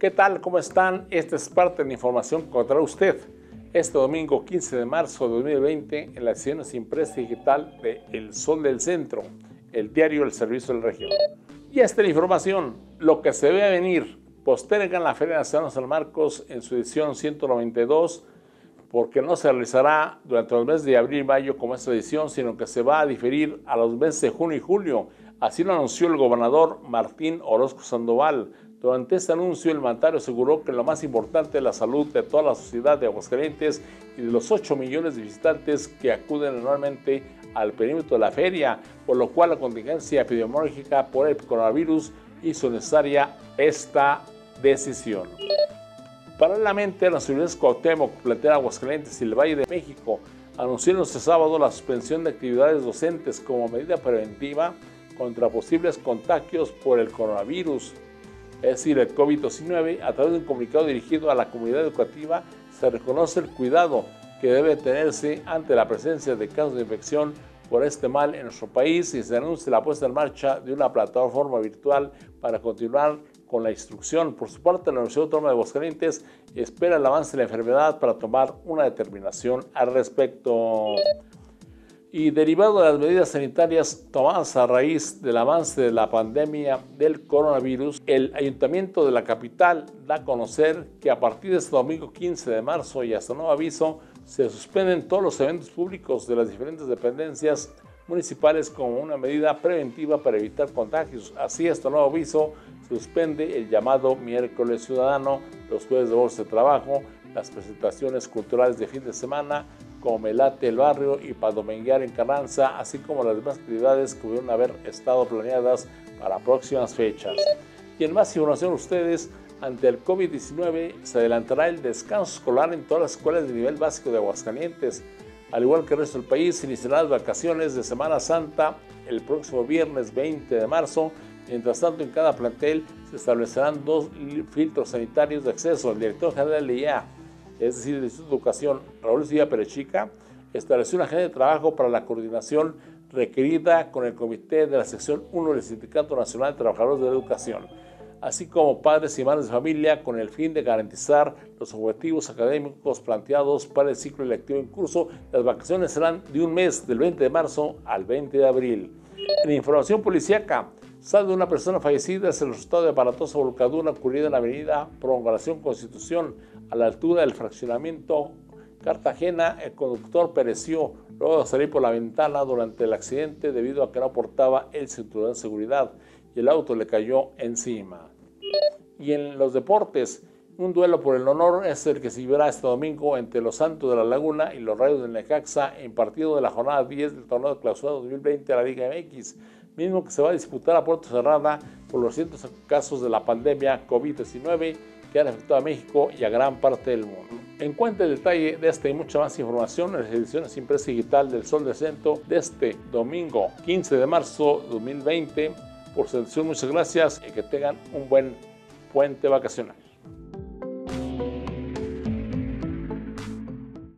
¿Qué tal? ¿Cómo están? Esta es parte de la información que encontrará usted este domingo 15 de marzo de 2020 en la edición impresa digital de El Sol del Centro, el diario El Servicio de la Región. Y esta es la información, lo que se debe venir, postergan la Feria Nacional San Marcos en su edición 192 porque no se realizará durante los meses de abril y mayo como esta edición, sino que se va a diferir a los meses de junio y julio. Así lo anunció el gobernador Martín Orozco Sandoval. Durante este anuncio, el mandatario aseguró que lo más importante es la salud de toda la sociedad de Aguascalientes y de los 8 millones de visitantes que acuden anualmente al perímetro de la feria, por lo cual la contingencia epidemiológica por el coronavirus hizo necesaria esta decisión. Paralelamente, las universidades Cuauhtémoc, Platera, Aguascalientes y el Valle de México anunciaron este sábado la suspensión de actividades docentes como medida preventiva contra posibles contagios por el coronavirus, es decir, el COVID-19. A través de un comunicado dirigido a la comunidad educativa, se reconoce el cuidado que debe tenerse ante la presencia de casos de infección por este mal en nuestro país y se anuncia la puesta en marcha de una plataforma virtual para continuar con la instrucción. Por su parte, la Universidad Autónoma de Aguascalientes espera el avance de la enfermedad para tomar una determinación al respecto. Y derivado de las medidas sanitarias tomadas a raíz del avance de la pandemia del coronavirus, el Ayuntamiento de la capital da a conocer que a partir de este domingo 15 de marzo y hasta nuevo aviso, se suspenden todos los eventos públicos de las diferentes dependencias municipales como una medida preventiva para evitar contagios. Así, hasta nuevo aviso, suspende el llamado miércoles ciudadano, los jueves de bolsa de trabajo, las presentaciones culturales de fin de semana, como Melate el Barrio y Padomenguear en Carranza, así como las demás actividades que pudieron haber estado planeadas para próximas fechas. Y en más información ustedes, ante el COVID-19 se adelantará el descanso escolar en todas las escuelas de nivel básico de Aguascalientes. Al igual que el resto del país, iniciarán las vacaciones de Semana Santa el próximo viernes 20 de marzo. Mientras tanto, en cada plantel se establecerán dos filtros sanitarios de acceso. El director general de IA, es decir, el Instituto de Educación, Raúl Silva Perechica, estableció una agenda de trabajo para la coordinación requerida con el comité de la sección 1 del Sindicato Nacional de Trabajadores de la Educación así como padres y madres de familia, con el fin de garantizar los objetivos académicos planteados para el ciclo electivo en curso. Las vacaciones serán de un mes, del 20 de marzo al 20 de abril. En información policíaca, de una persona fallecida es el resultado de aparatosa volcadura ocurrida en la avenida Prolongación Constitución, a la altura del fraccionamiento Cartagena. El conductor pereció luego de salir por la ventana durante el accidente debido a que no portaba el cinturón de seguridad y el auto le cayó encima. Y en los deportes, un duelo por el honor es el que se llevará este domingo entre los Santos de la Laguna y los Rayos del Necaxa en partido de la jornada 10 del torneo de clausura 2020 de la Liga MX, mismo que se va a disputar a puerta cerrada por los cientos casos de la pandemia COVID-19 que han afectado a México y a gran parte del mundo. Encuentre el detalle de esta y mucha más información en las ediciones impresa digital del Sol de Centro de este domingo 15 de marzo 2020 por su atención, muchas gracias y que tengan un buen puente vacacional.